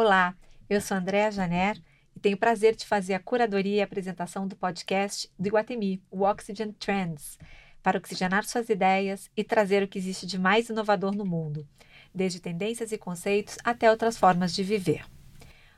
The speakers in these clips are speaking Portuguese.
Olá, eu sou Andréa Janer e tenho o prazer de fazer a curadoria e apresentação do podcast do Iguatemi, o Oxygen Trends, para oxigenar suas ideias e trazer o que existe de mais inovador no mundo, desde tendências e conceitos até outras formas de viver.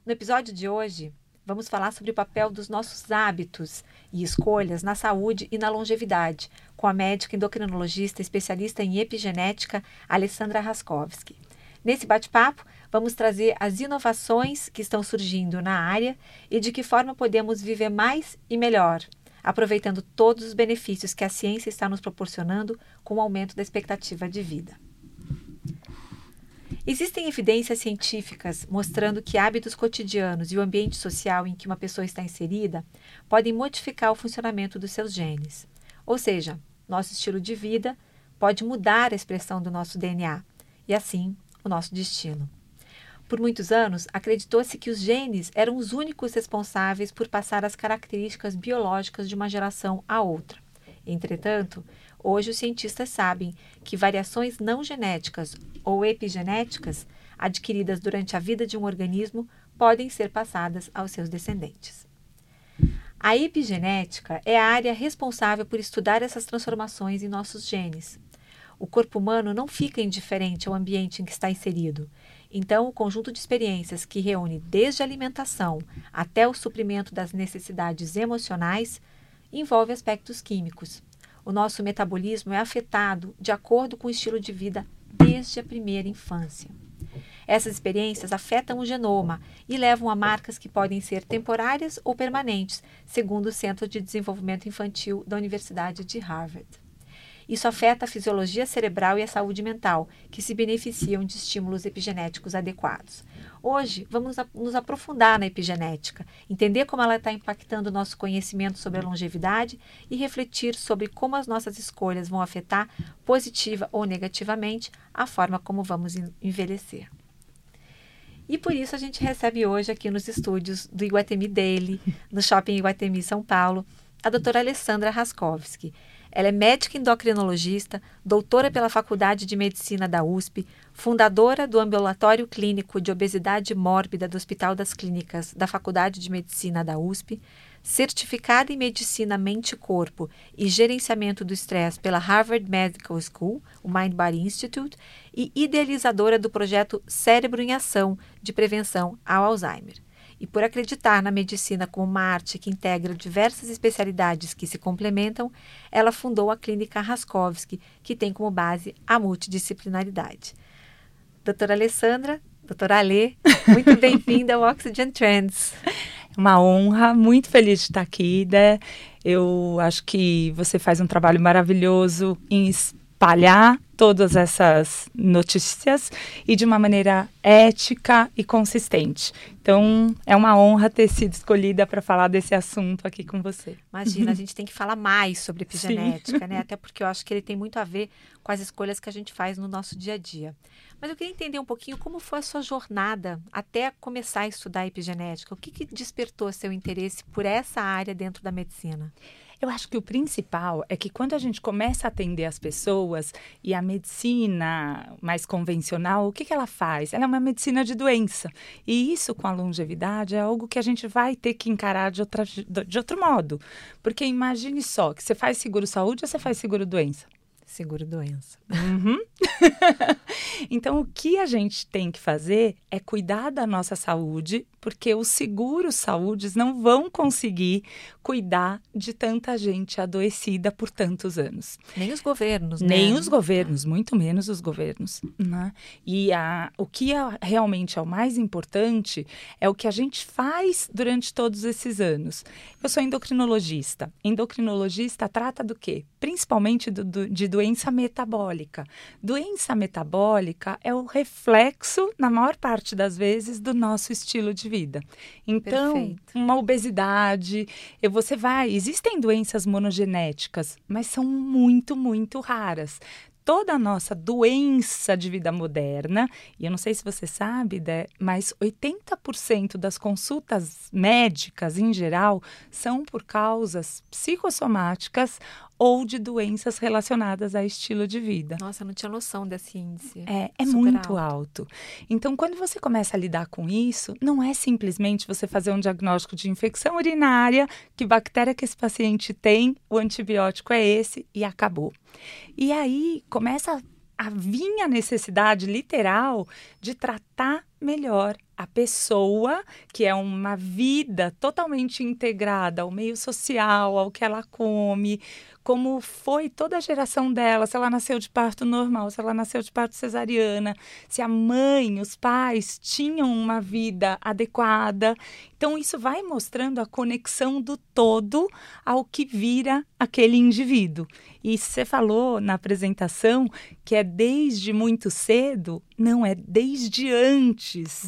No episódio de hoje, vamos falar sobre o papel dos nossos hábitos e escolhas na saúde e na longevidade, com a médica endocrinologista especialista em epigenética Alessandra Raskowski. Nesse bate-papo, vamos trazer as inovações que estão surgindo na área e de que forma podemos viver mais e melhor, aproveitando todos os benefícios que a ciência está nos proporcionando com o aumento da expectativa de vida. Existem evidências científicas mostrando que hábitos cotidianos e o ambiente social em que uma pessoa está inserida podem modificar o funcionamento dos seus genes. Ou seja, nosso estilo de vida pode mudar a expressão do nosso DNA e, assim, o nosso destino. Por muitos anos, acreditou-se que os genes eram os únicos responsáveis por passar as características biológicas de uma geração a outra. Entretanto, hoje os cientistas sabem que variações não genéticas ou epigenéticas adquiridas durante a vida de um organismo podem ser passadas aos seus descendentes. A epigenética é a área responsável por estudar essas transformações em nossos genes. O corpo humano não fica indiferente ao ambiente em que está inserido. Então, o conjunto de experiências que reúne desde a alimentação até o suprimento das necessidades emocionais envolve aspectos químicos. O nosso metabolismo é afetado de acordo com o estilo de vida desde a primeira infância. Essas experiências afetam o genoma e levam a marcas que podem ser temporárias ou permanentes, segundo o Centro de Desenvolvimento Infantil da Universidade de Harvard. Isso afeta a fisiologia cerebral e a saúde mental, que se beneficiam de estímulos epigenéticos adequados. Hoje, vamos nos aprofundar na epigenética, entender como ela está impactando o nosso conhecimento sobre a longevidade e refletir sobre como as nossas escolhas vão afetar, positiva ou negativamente, a forma como vamos envelhecer. E por isso a gente recebe hoje aqui nos estúdios do Iguatemi Daily, no Shopping Iguatemi São Paulo, a doutora Alessandra Raskowski. Ela é médica endocrinologista, doutora pela Faculdade de Medicina da USP, fundadora do Ambulatório Clínico de Obesidade Mórbida do Hospital das Clínicas da Faculdade de Medicina da USP, certificada em Medicina Mente e Corpo e Gerenciamento do Estresse pela Harvard Medical School, o Mind Body Institute, e idealizadora do projeto Cérebro em Ação de Prevenção ao Alzheimer e por acreditar na medicina como uma arte que integra diversas especialidades que se complementam, ela fundou a Clínica Raskowski, que tem como base a multidisciplinaridade. Doutora Alessandra, doutora Alê, muito bem-vinda ao Oxygen Trends. Uma honra, muito feliz de estar aqui, né? Eu acho que você faz um trabalho maravilhoso em espalhar todas essas notícias e de uma maneira ética e consistente. Então, é uma honra ter sido escolhida para falar desse assunto aqui com você. Imagina, a gente tem que falar mais sobre epigenética, né? Até porque eu acho que ele tem muito a ver com as escolhas que a gente faz no nosso dia a dia. Mas eu queria entender um pouquinho como foi a sua jornada até começar a estudar epigenética. O que, que despertou seu interesse por essa área dentro da medicina? Eu acho que o principal é que quando a gente começa a atender as pessoas e a medicina mais convencional, o que, que ela faz? Ela é uma medicina de doença. E isso com a longevidade é algo que a gente vai ter que encarar de, outra, de outro modo. Porque imagine só que você faz seguro saúde ou você faz seguro doença? Seguro doença. Uhum. então, o que a gente tem que fazer é cuidar da nossa saúde, porque os seguros saúdes não vão conseguir cuidar de tanta gente adoecida por tantos anos. Nem os governos, né? Nem os governos, muito menos os governos. Né? E a, o que é, realmente é o mais importante é o que a gente faz durante todos esses anos. Eu sou endocrinologista. Endocrinologista trata do quê? Principalmente do, do, de doença metabólica. Doença metabólica é o reflexo, na maior parte das vezes, do nosso estilo de vida. Então, Perfeito. uma obesidade, você vai. Existem doenças monogenéticas, mas são muito, muito raras toda a nossa doença de vida moderna, e eu não sei se você sabe, né, mas 80% das consultas médicas em geral são por causas psicossomáticas ou de doenças relacionadas a estilo de vida. Nossa, eu não tinha noção desse índice. É, é muito alto. alto. Então, quando você começa a lidar com isso, não é simplesmente você fazer um diagnóstico de infecção urinária, que bactéria que esse paciente tem, o antibiótico é esse e acabou. E aí começa a vir a necessidade literal de tratar melhor a pessoa, que é uma vida totalmente integrada ao meio social, ao que ela come, como foi toda a geração dela, se ela nasceu de parto normal, se ela nasceu de parto cesariana, se a mãe, os pais tinham uma vida adequada. Então, isso vai mostrando a conexão do todo ao que vira aquele indivíduo. E você falou na apresentação que é desde muito cedo, não é desde antes.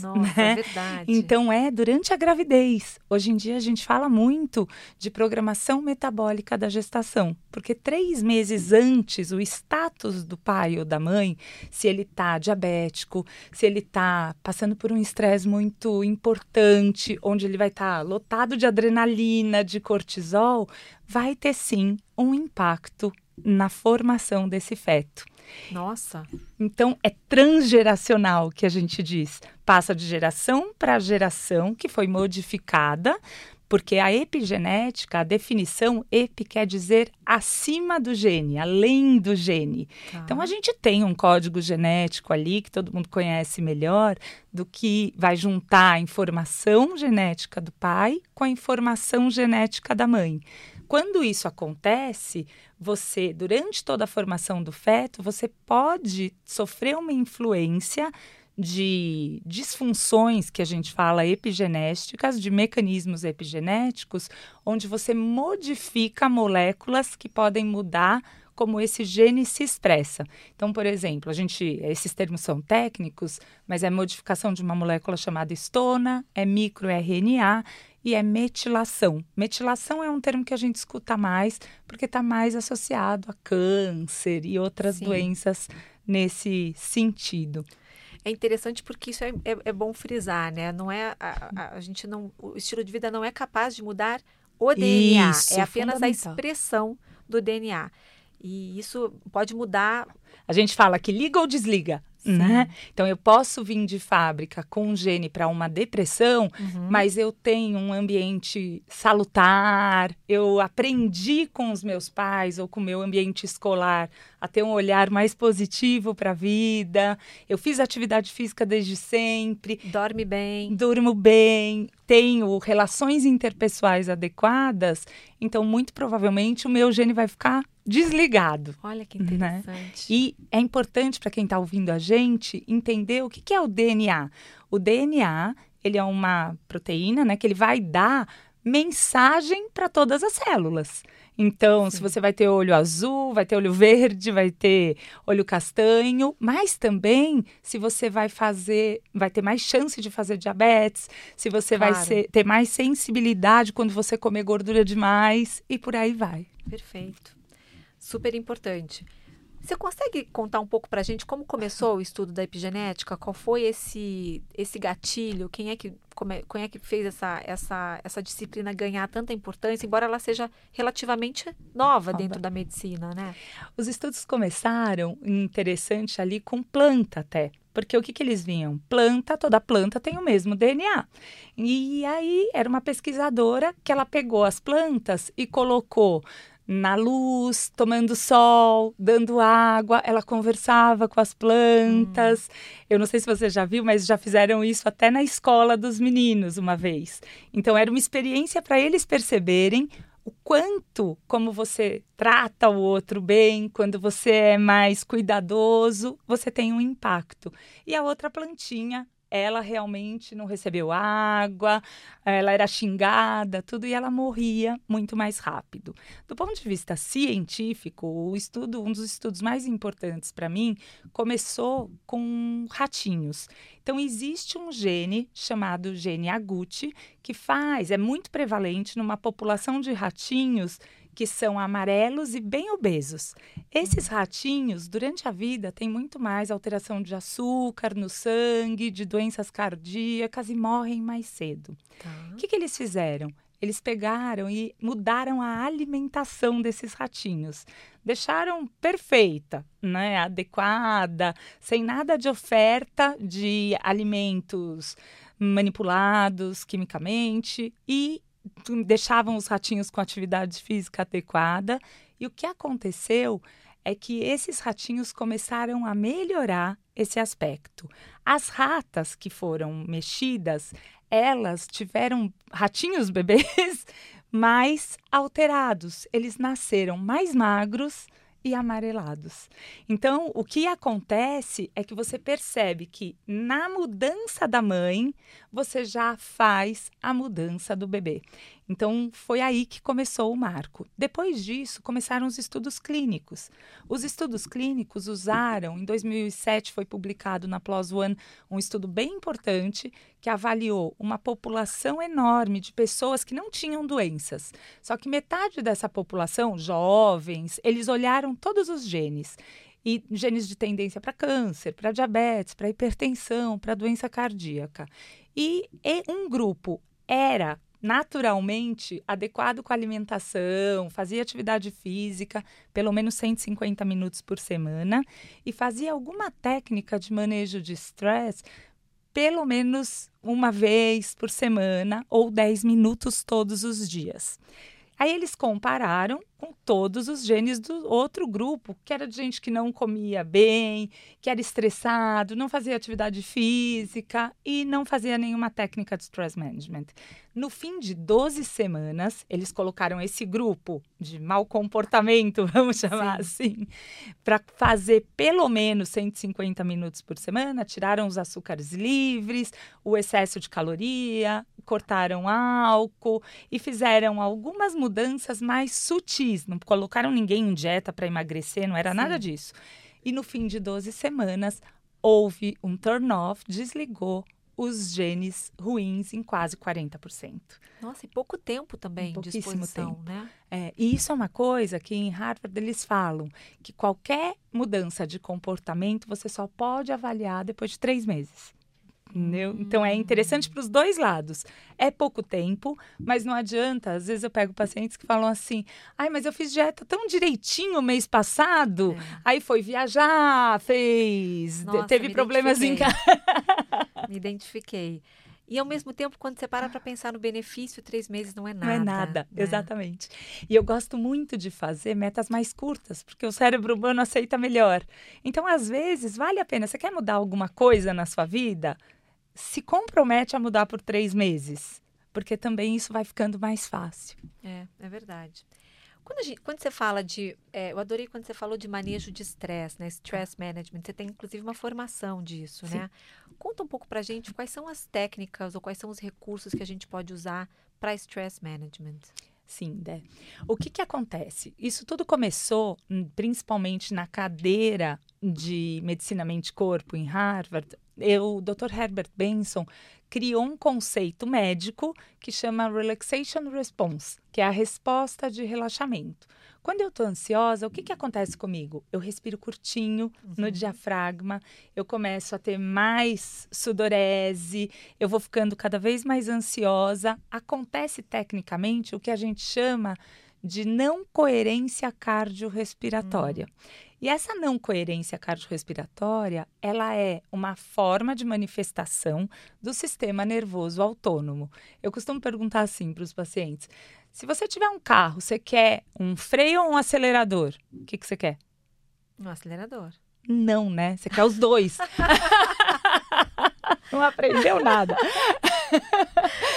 Nossa, né? é verdade. Então é durante a gravidez. Hoje em dia a gente fala muito de programação metabólica da gestação, porque três meses antes o status do pai ou da mãe, se ele está diabético, se ele está passando por um estresse muito importante, onde ele vai estar tá lotado de adrenalina, de cortisol, vai ter sim um impacto na formação desse feto. Nossa. Então é transgeracional que a gente diz. Passa de geração para geração que foi modificada, porque a epigenética, a definição epi quer dizer acima do gene, além do gene. Tá. Então a gente tem um código genético ali que todo mundo conhece melhor do que vai juntar a informação genética do pai com a informação genética da mãe. Quando isso acontece, você, durante toda a formação do feto, você pode sofrer uma influência de disfunções que a gente fala epigenéticas, de mecanismos epigenéticos, onde você modifica moléculas que podem mudar como esse gene se expressa. Então, por exemplo, a gente, esses termos são técnicos, mas é modificação de uma molécula chamada estona, é microRNA e é metilação. Metilação é um termo que a gente escuta mais porque está mais associado a câncer e outras Sim. doenças nesse sentido. É interessante porque isso é, é, é bom frisar, né? Não é a, a, a, gente não, o estilo de vida não é capaz de mudar o DNA, isso, é apenas a expressão do DNA. E isso pode mudar. A gente fala que liga ou desliga né? Então eu posso vir de fábrica com um gene para uma depressão, uhum. mas eu tenho um ambiente salutar, eu aprendi com os meus pais ou com o meu ambiente escolar a ter um olhar mais positivo para a vida. Eu fiz atividade física desde sempre. Dorme bem. Durmo bem, tenho relações interpessoais adequadas, então muito provavelmente o meu gene vai ficar desligado. Olha que né? interessante. Né? E é importante para quem está ouvindo a gente entender o que, que é o DNA. O DNA ele é uma proteína, né, que ele vai dar mensagem para todas as células. Então, Sim. se você vai ter olho azul, vai ter olho verde, vai ter olho castanho, mas também se você vai fazer, vai ter mais chance de fazer diabetes, se você claro. vai ser, ter mais sensibilidade quando você comer gordura demais e por aí vai. Perfeito. Super importante. Você consegue contar um pouco para a gente como começou o estudo da epigenética? Qual foi esse, esse gatilho? Quem é que, como quem é que fez essa, essa, essa disciplina ganhar tanta importância, embora ela seja relativamente nova dentro da medicina, né? Os estudos começaram, interessante, ali com planta até. Porque o que, que eles vinham? Planta, toda planta tem o mesmo DNA. E aí era uma pesquisadora que ela pegou as plantas e colocou na luz, tomando sol, dando água, ela conversava com as plantas. Hum. Eu não sei se você já viu, mas já fizeram isso até na escola dos meninos uma vez. Então era uma experiência para eles perceberem o quanto como você trata o outro bem, quando você é mais cuidadoso, você tem um impacto. E a outra plantinha ela realmente não recebeu água, ela era xingada, tudo, e ela morria muito mais rápido. Do ponto de vista científico, o estudo, um dos estudos mais importantes para mim, começou com ratinhos. Então, existe um gene chamado gene agouti que faz, é muito prevalente numa população de ratinhos que são amarelos e bem obesos. Esses ratinhos, durante a vida, têm muito mais alteração de açúcar no sangue, de doenças cardíacas e morrem mais cedo. Tá. O que, que eles fizeram? Eles pegaram e mudaram a alimentação desses ratinhos. Deixaram perfeita, né, adequada, sem nada de oferta de alimentos manipulados quimicamente e deixavam os ratinhos com atividade física adequada. E o que aconteceu é que esses ratinhos começaram a melhorar esse aspecto. As ratas que foram mexidas, elas tiveram ratinhos bebês mais alterados. Eles nasceram mais magros e amarelados. Então, o que acontece é que você percebe que na mudança da mãe, você já faz a mudança do bebê. Então, foi aí que começou o marco. Depois disso, começaram os estudos clínicos. Os estudos clínicos usaram, em 2007 foi publicado na PLOS ONE um estudo bem importante que avaliou uma população enorme de pessoas que não tinham doenças. Só que metade dessa população, jovens, eles olharam todos os genes e genes de tendência para câncer, para diabetes, para hipertensão, para doença cardíaca. E, e um grupo era naturalmente adequado com a alimentação, fazia atividade física, pelo menos 150 minutos por semana, e fazia alguma técnica de manejo de estresse pelo menos uma vez por semana ou 10 minutos todos os dias. Aí eles compararam com todos os genes do outro grupo, que era de gente que não comia bem, que era estressado, não fazia atividade física e não fazia nenhuma técnica de stress management. No fim de 12 semanas, eles colocaram esse grupo de mau comportamento, vamos chamar Sim. assim, para fazer pelo menos 150 minutos por semana, tiraram os açúcares livres, o excesso de caloria, cortaram álcool e fizeram algumas mudanças mais sutis não colocaram ninguém em dieta para emagrecer, não era Sim. nada disso. E no fim de 12 semanas, houve um turn-off, desligou os genes ruins em quase 40%. Nossa, e pouco tempo também de exposição, tempo. né? É, e isso é uma coisa que em Harvard eles falam, que qualquer mudança de comportamento você só pode avaliar depois de três meses. Entendeu? Então é interessante para os dois lados. É pouco tempo, mas não adianta. Às vezes eu pego pacientes que falam assim: ai, mas eu fiz dieta tão direitinho mês passado. É. Aí foi viajar, fez, Nossa, teve problemas em casa. me identifiquei. E ao mesmo tempo, quando você para para pensar no benefício, três meses não é nada. Não é nada, né? exatamente. E eu gosto muito de fazer metas mais curtas, porque o cérebro humano aceita melhor. Então, às vezes, vale a pena. Você quer mudar alguma coisa na sua vida? Se compromete a mudar por três meses, porque também isso vai ficando mais fácil. É, é verdade. Quando, gente, quando você fala de. É, eu adorei quando você falou de manejo de estresse, né? Stress management. Você tem, inclusive, uma formação disso, Sim. né? Conta um pouco pra gente quais são as técnicas ou quais são os recursos que a gente pode usar para stress management. Sim, Dé. O que, que acontece? Isso tudo começou hum, principalmente na cadeira de Medicina Mente Corpo em Harvard, eu, o Dr. Herbert Benson criou um conceito médico que chama Relaxation Response, que é a resposta de relaxamento. Quando eu estou ansiosa, o que, que acontece comigo? Eu respiro curtinho uhum. no diafragma, eu começo a ter mais sudorese, eu vou ficando cada vez mais ansiosa. Acontece tecnicamente o que a gente chama de não coerência cardiorrespiratória. Uhum. E essa não coerência cardiorrespiratória, ela é uma forma de manifestação do sistema nervoso autônomo. Eu costumo perguntar assim para os pacientes: se você tiver um carro, você quer um freio ou um acelerador? O que, que você quer? Um acelerador. Não, né? Você quer os dois. Não aprendeu nada.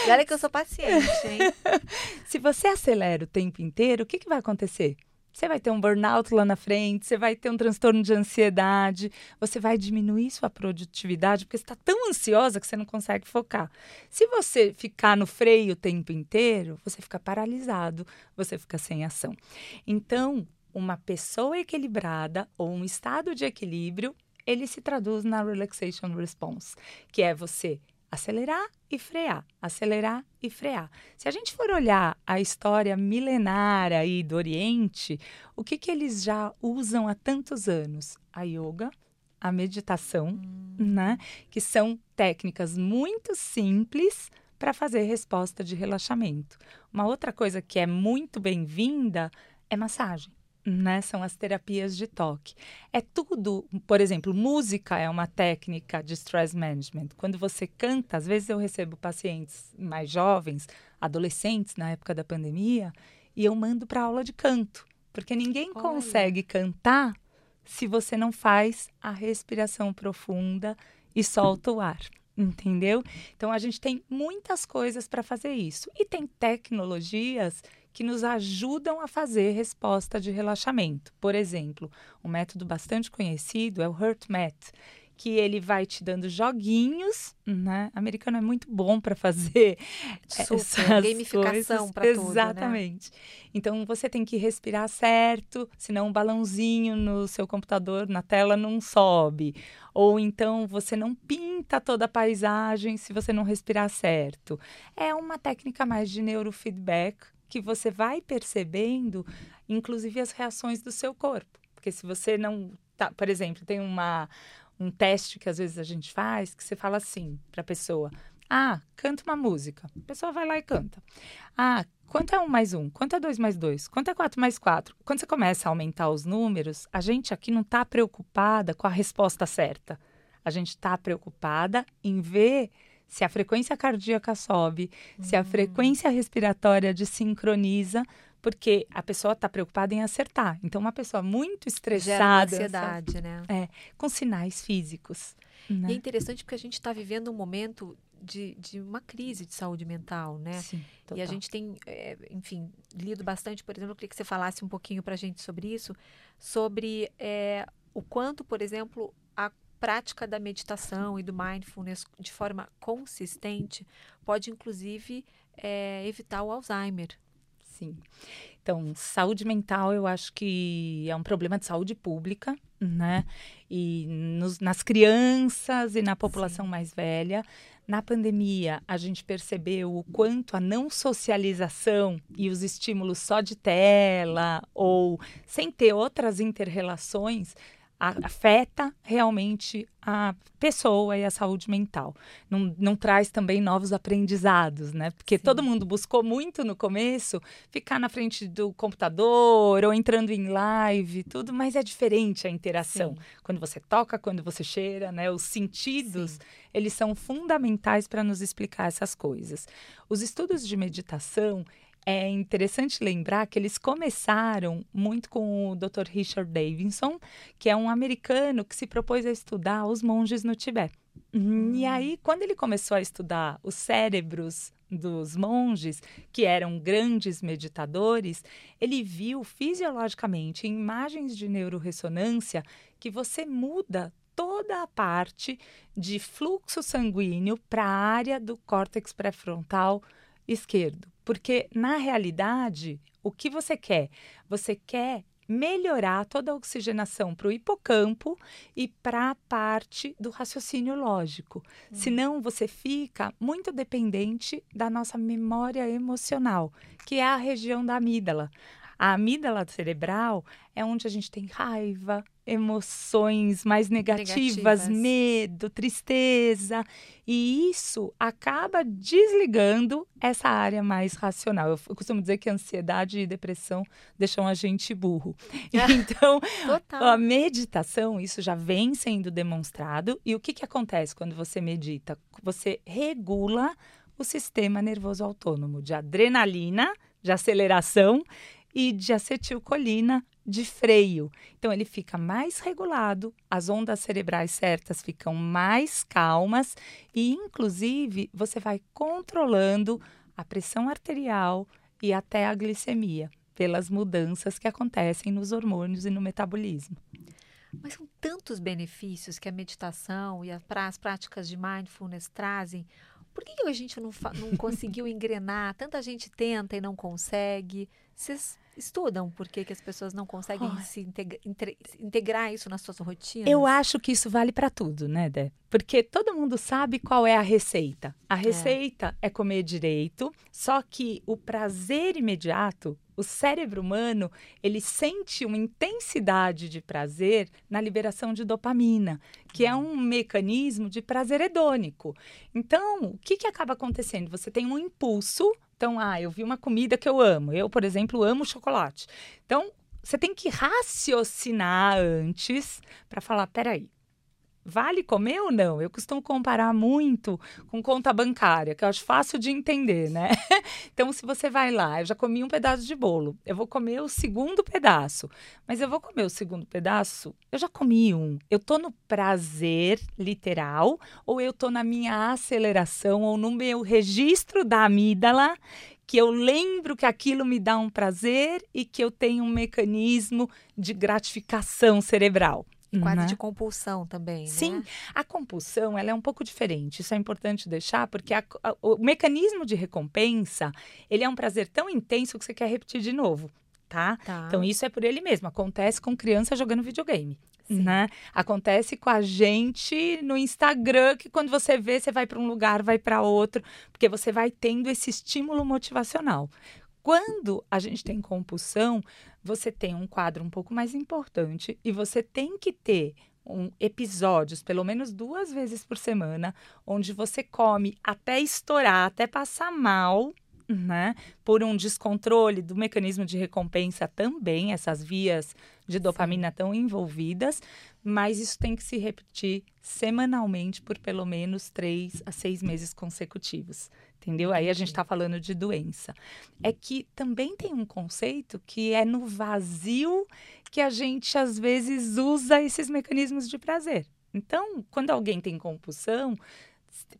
E olha que eu sou paciente, hein? Se você acelera o tempo inteiro, o que, que vai acontecer? Você vai ter um burnout lá na frente, você vai ter um transtorno de ansiedade, você vai diminuir sua produtividade, porque está tão ansiosa que você não consegue focar. Se você ficar no freio o tempo inteiro, você fica paralisado, você fica sem ação. Então, uma pessoa equilibrada ou um estado de equilíbrio, ele se traduz na relaxation response, que é você acelerar e frear, acelerar e frear. Se a gente for olhar a história milenária aí do Oriente, o que, que eles já usam há tantos anos? A yoga, a meditação, hum. né? Que são técnicas muito simples, para fazer resposta de relaxamento. Uma outra coisa que é muito bem-vinda é massagem. Né, são as terapias de toque. É tudo, por exemplo, música é uma técnica de stress management. Quando você canta, às vezes eu recebo pacientes mais jovens, adolescentes na época da pandemia, e eu mando para aula de canto, porque ninguém Olha. consegue cantar se você não faz a respiração profunda e solta o ar entendeu? Então a gente tem muitas coisas para fazer isso e tem tecnologias que nos ajudam a fazer resposta de relaxamento. Por exemplo, um método bastante conhecido é o HurtMat, que ele vai te dando joguinhos, né? Americano é muito bom para fazer Super, gamificação para tudo, né? Exatamente. Né? Então você tem que respirar certo, senão um balãozinho no seu computador na tela não sobe. Ou então você não pinta toda a paisagem se você não respirar certo. É uma técnica mais de neurofeedback que você vai percebendo, inclusive as reações do seu corpo. Porque se você não tá, por exemplo, tem uma um teste que às vezes a gente faz, que você fala assim para a pessoa: Ah, canta uma música. A pessoa vai lá e canta. Ah, quanto é um mais um? Quanto é dois mais dois? Quanto é quatro mais quatro? Quando você começa a aumentar os números, a gente aqui não está preocupada com a resposta certa. A gente está preocupada em ver se a frequência cardíaca sobe, uhum. se a hum. frequência respiratória desincroniza, porque a pessoa está preocupada em acertar. Então, uma pessoa muito estressada. Gera ansiedade, sabe? né? É, com sinais físicos. Né? E é interessante porque a gente está vivendo um momento de, de uma crise de saúde mental, né? Sim, total. E a gente tem, é, enfim, lido bastante, por exemplo, eu queria que você falasse um pouquinho para a gente sobre isso, sobre é, o quanto, por exemplo, a prática da meditação e do mindfulness de forma consistente pode, inclusive, é, evitar o Alzheimer, Sim. Então, saúde mental eu acho que é um problema de saúde pública, né? E nos, nas crianças e na população Sim. mais velha. Na pandemia, a gente percebeu o quanto a não socialização e os estímulos só de tela ou sem ter outras interrelações afeta realmente a pessoa e a saúde mental. Não, não traz também novos aprendizados, né? Porque Sim. todo mundo buscou muito no começo ficar na frente do computador ou entrando em live, tudo, mas é diferente a interação. Sim. Quando você toca, quando você cheira, né? Os sentidos, Sim. eles são fundamentais para nos explicar essas coisas. Os estudos de meditação, é interessante lembrar que eles começaram muito com o Dr. Richard Davidson, que é um americano que se propôs a estudar os monges no Tibete. Hum. E aí, quando ele começou a estudar os cérebros dos monges, que eram grandes meditadores, ele viu fisiologicamente, em imagens de neuroressonância, que você muda toda a parte de fluxo sanguíneo para a área do córtex pré-frontal esquerdo. Porque, na realidade, o que você quer? Você quer melhorar toda a oxigenação para o hipocampo e para a parte do raciocínio lógico. Hum. Senão, você fica muito dependente da nossa memória emocional, que é a região da amígdala. A amígdala cerebral é onde a gente tem raiva, emoções mais negativas, negativas, medo, tristeza. E isso acaba desligando essa área mais racional. Eu, costumo dizer que ansiedade e depressão deixam a gente burro. Então, a meditação, isso já vem sendo demonstrado. E o que, que acontece quando você medita? Você regula o sistema nervoso autônomo de adrenalina, de aceleração e de acetilcolina de freio. Então ele fica mais regulado, as ondas cerebrais certas ficam mais calmas e inclusive você vai controlando a pressão arterial e até a glicemia pelas mudanças que acontecem nos hormônios e no metabolismo. Mas são tantos benefícios que a meditação e as práticas de mindfulness trazem. Por que a gente não, não conseguiu engrenar? Tanta gente tenta e não consegue. Vocês estudam por que, que as pessoas não conseguem oh. se integra integrar isso nas suas rotinas? Eu acho que isso vale para tudo, né, Dé? Porque todo mundo sabe qual é a receita. A é. receita é. é comer direito, só que o prazer imediato o cérebro humano ele sente uma intensidade de prazer na liberação de dopamina, que é um mecanismo de prazer hedônico. Então, o que, que acaba acontecendo? Você tem um impulso então, ah, eu vi uma comida que eu amo. Eu, por exemplo, amo chocolate. Então, você tem que raciocinar antes para falar: peraí, vale comer ou não? Eu costumo comparar muito com conta bancária, que eu acho fácil de entender, né? então, se você vai lá, eu já comi um pedaço de bolo, eu vou comer o segundo pedaço, mas eu vou comer o segundo pedaço, eu já comi um. Eu tô no prazer literal ou eu tô na minha aceleração ou no meu registro da amígdala que eu lembro que aquilo me dá um prazer e que eu tenho um mecanismo de gratificação cerebral. Quase né? de compulsão também, Sim, né? a compulsão ela é um pouco diferente. Isso é importante deixar, porque a, a, o mecanismo de recompensa ele é um prazer tão intenso que você quer repetir de novo. Tá? tá? Então isso é por ele mesmo. Acontece com criança jogando videogame. Né? Acontece com a gente no Instagram, que quando você vê, você vai para um lugar, vai para outro, porque você vai tendo esse estímulo motivacional. Quando a gente tem compulsão, você tem um quadro um pouco mais importante e você tem que ter um, episódios, pelo menos duas vezes por semana, onde você come até estourar, até passar mal, né? Por um descontrole do mecanismo de recompensa também, essas vias de dopamina estão envolvidas, mas isso tem que se repetir semanalmente por pelo menos três a seis meses consecutivos entendeu? Aí a gente está falando de doença. É que também tem um conceito que é no vazio que a gente às vezes usa esses mecanismos de prazer. Então, quando alguém tem compulsão,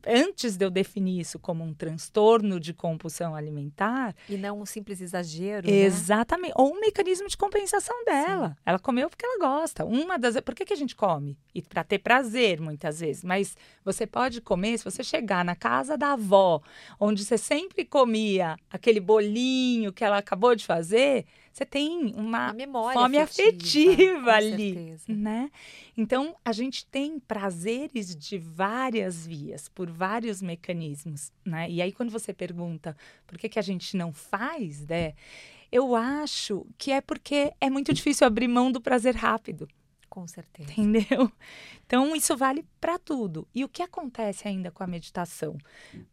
antes de eu definir isso como um transtorno de compulsão alimentar. E não um simples exagero. Né? Exatamente. Né? Ou um mecanismo de compensação dela. Sim. Ela comeu porque ela gosta. Uma das. Por que, que a gente come? E para ter prazer, muitas vezes. Mas você pode comer, se você chegar na casa da avó, onde você sempre comia aquele bolinho que ela acabou de fazer você tem uma, uma fome afetiva, afetiva ali, né? Então a gente tem prazeres de várias vias, por vários mecanismos, né? E aí quando você pergunta por que que a gente não faz, né? Eu acho que é porque é muito difícil abrir mão do prazer rápido. Com certeza. Entendeu? Então, isso vale para tudo. E o que acontece ainda com a meditação?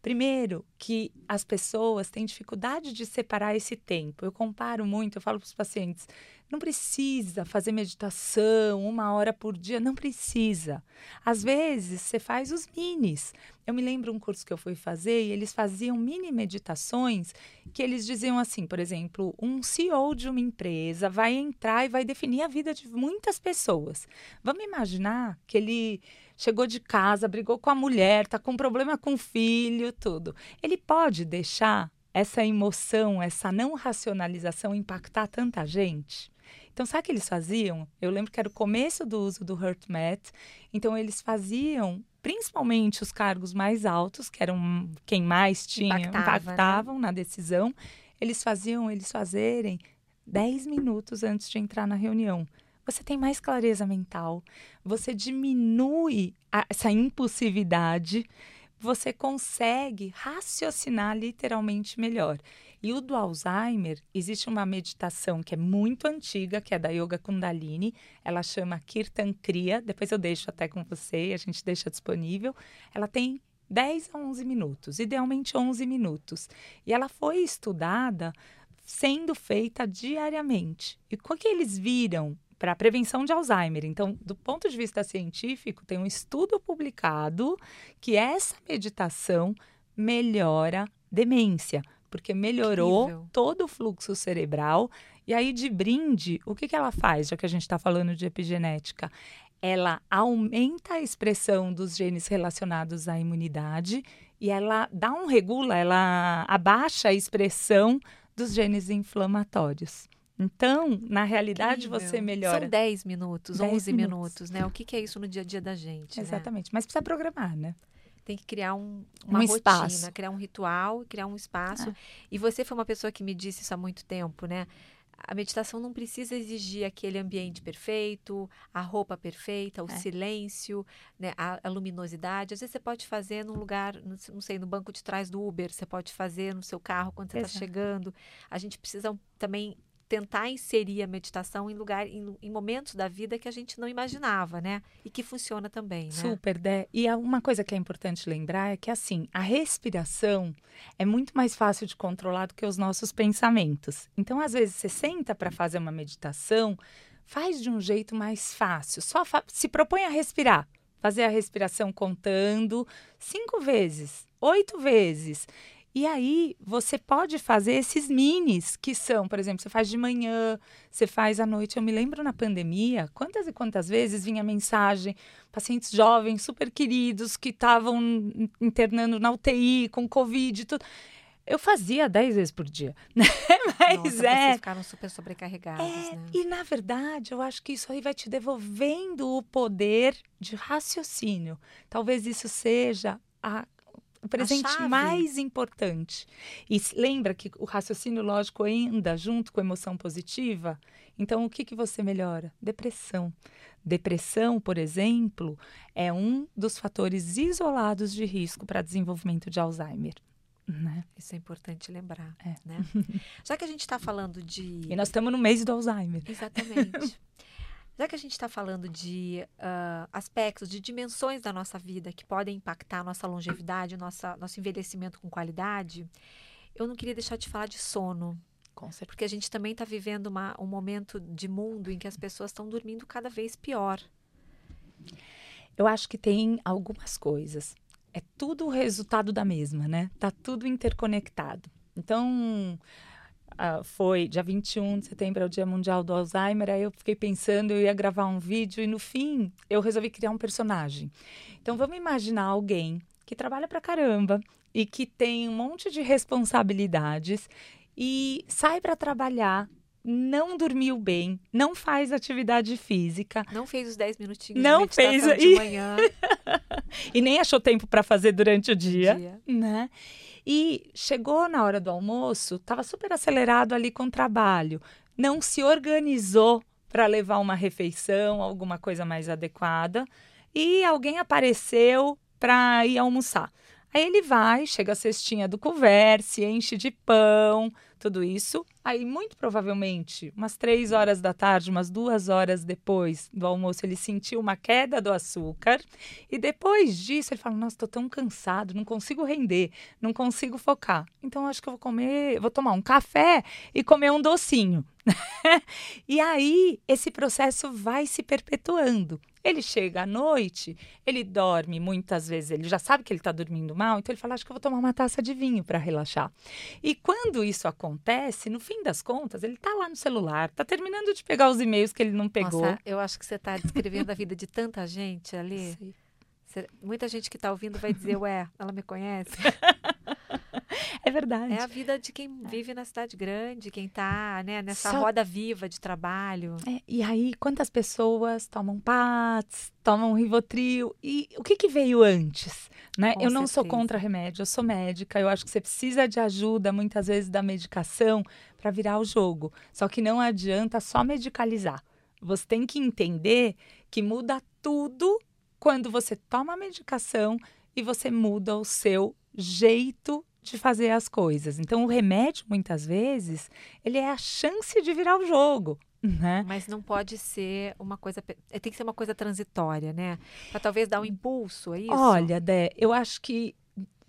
Primeiro, que as pessoas têm dificuldade de separar esse tempo. Eu comparo muito, eu falo para os pacientes: não precisa fazer meditação uma hora por dia, não precisa. Às vezes você faz os minis. Eu me lembro um curso que eu fui fazer e eles faziam mini meditações que eles diziam assim, por exemplo, um CEO de uma empresa vai entrar e vai definir a vida de muitas pessoas. Vamos imaginar que ele chegou de casa, brigou com a mulher, tá com problema com o filho, tudo. Ele pode deixar essa emoção, essa não racionalização impactar tanta gente? Então, sabe o que eles faziam? Eu lembro que era o começo do uso do HurtMath. Então, eles faziam, principalmente os cargos mais altos, que eram quem mais tinha, Impactava, né? impactavam né? na decisão, eles faziam eles fazerem 10 minutos antes de entrar na reunião. Você tem mais clareza mental, você diminui a, essa impulsividade você consegue raciocinar literalmente melhor. E o do Alzheimer, existe uma meditação que é muito antiga, que é da Yoga Kundalini. Ela chama Kirtan Kriya. Depois eu deixo até com você, a gente deixa disponível. Ela tem 10 a 11 minutos, idealmente 11 minutos. E ela foi estudada sendo feita diariamente. E o que eles viram para a prevenção de Alzheimer. Então, do ponto de vista científico, tem um estudo publicado que essa meditação melhora demência, porque melhorou Incrível. todo o fluxo cerebral. E aí, de brinde, o que, que ela faz, já que a gente está falando de epigenética? Ela aumenta a expressão dos genes relacionados à imunidade e ela dá um regula, ela abaixa a expressão dos genes inflamatórios. Então, na realidade, Incrível. você melhora. São 10 minutos, 10 11 minutos. minutos, né? O que, que, é isso no dia a dia da gente? Né? Exatamente. Né? Mas precisa programar, né? Tem que criar um, uma um rotina, espaço. criar um ritual, criar um espaço. Ah. E você foi uma pessoa que me disse isso há muito tempo, né? a meditação não precisa exigir aquele ambiente perfeito, a roupa perfeita, o é. silêncio, né, a, a, luminosidade. Às vezes você pode fazer num lugar, não sei, no banco de trás do Uber, você pode fazer no seu carro quando você está chegando. A gente precisa também tentar inserir a meditação em lugar em, em, momentos da vida que a gente não imaginava, né? E que funciona também, né? Super, Dé. E uma coisa que é importante lembrar é que assim, a respiração é muito mais fácil de controlar do que os nossos pensamentos. Então, às vezes você senta para fazer uma meditação, faz de um jeito mais fácil. Só se propõe a respirar. Fazer a respiração contando cinco vezes, oito vezes. E aí você pode fazer esses minis que são, por exemplo, você faz de manhã, você faz à noite. Eu me lembro na pandemia, quantas e quantas vezes vinha mensagem, pacientes jovens, super queridos, que estavam internando na UTI com Covid e tudo. Eu fazia 10 vezes por dia. Né? Mas Nossa, é. Vocês ficaram super sobrecarregados, é, né? E na verdade, eu acho que isso aí vai te devolvendo o poder de raciocínio. Talvez isso seja a o presente mais importante. E lembra que o raciocínio lógico anda junto com a emoção positiva? Então, o que, que você melhora? Depressão. Depressão, por exemplo, é um dos fatores isolados de risco para desenvolvimento de Alzheimer. Né? Isso é importante lembrar. É. Né? Já que a gente está falando de. E nós estamos no mês do Alzheimer. Exatamente. Já que a gente está falando de uh, aspectos, de dimensões da nossa vida que podem impactar a nossa longevidade, nossa, nosso envelhecimento com qualidade, eu não queria deixar de falar de sono. Porque a gente também está vivendo uma, um momento de mundo em que as pessoas estão dormindo cada vez pior. Eu acho que tem algumas coisas. É tudo o resultado da mesma, né? Tá tudo interconectado. Então, Uh, foi dia 21 de setembro, é o Dia Mundial do Alzheimer. Aí eu fiquei pensando, eu ia gravar um vídeo e no fim eu resolvi criar um personagem. Então vamos imaginar alguém que trabalha pra caramba e que tem um monte de responsabilidades e sai para trabalhar não dormiu bem, não faz atividade física. Não fez os 10 minutinhos não de fez de e... manhã. e nem achou tempo para fazer durante o dia, dia, né? E chegou na hora do almoço, estava super acelerado ali com o trabalho, não se organizou para levar uma refeição, alguma coisa mais adequada, e alguém apareceu para ir almoçar. Aí ele vai, chega a cestinha do converse, enche de pão, tudo isso. Aí, muito provavelmente, umas três horas da tarde, umas duas horas depois do almoço, ele sentiu uma queda do açúcar. E depois disso, ele fala: Nossa, tô tão cansado, não consigo render, não consigo focar. Então, acho que eu vou comer, vou tomar um café e comer um docinho. e aí, esse processo vai se perpetuando. Ele chega à noite, ele dorme muitas vezes, ele já sabe que ele está dormindo mal, então ele fala: Acho que eu vou tomar uma taça de vinho para relaxar. E quando isso acontece, no fim das contas, ele está lá no celular, está terminando de pegar os e-mails que ele não pegou. Nossa, eu acho que você está descrevendo a vida de tanta gente ali. Sim. Muita gente que está ouvindo vai dizer: Ué, ela me conhece. É verdade. É a vida de quem vive na cidade grande, quem está né, nessa Só... roda viva de trabalho. É, e aí, quantas pessoas tomam PATS, tomam Rivotril? E o que, que veio antes? Né? eu não sou contra remédio, eu sou médica. Eu acho que você precisa de ajuda, muitas vezes, da medicação para virar o jogo. Só que não adianta só medicalizar. Você tem que entender que muda tudo quando você toma a medicação e você muda o seu jeito de fazer as coisas. Então, o remédio, muitas vezes, ele é a chance de virar o jogo. Né? Mas não pode ser uma coisa. Eh, tem que ser uma coisa transitória, né? Para talvez dar um impulso, é isso? Olha, Dé, eu acho que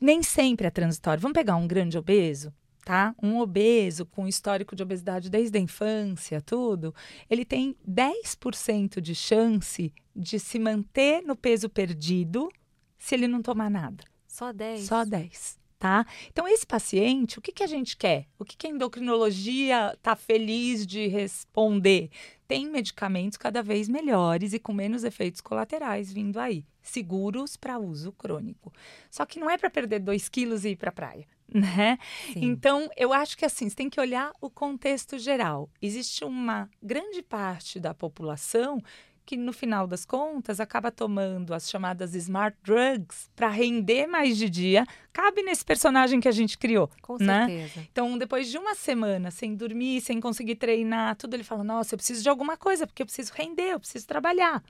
nem sempre é transitório. Vamos pegar um grande obeso, tá? Um obeso com histórico de obesidade desde a infância, tudo, ele tem 10% de chance de se manter no peso perdido se ele não tomar nada. Só 10? Só 10 tá? Então, esse paciente, o que, que a gente quer? O que, que a endocrinologia está feliz de responder? Tem medicamentos cada vez melhores e com menos efeitos colaterais vindo aí, seguros para uso crônico. Só que não é para perder 2 quilos e ir para a praia. Né? Então, eu acho que assim, você tem que olhar o contexto geral. Existe uma grande parte da população que no final das contas acaba tomando as chamadas smart drugs para render mais de dia, cabe nesse personagem que a gente criou. Com né? certeza. Então, depois de uma semana sem dormir, sem conseguir treinar, tudo, ele fala: Nossa, eu preciso de alguma coisa, porque eu preciso render, eu preciso trabalhar.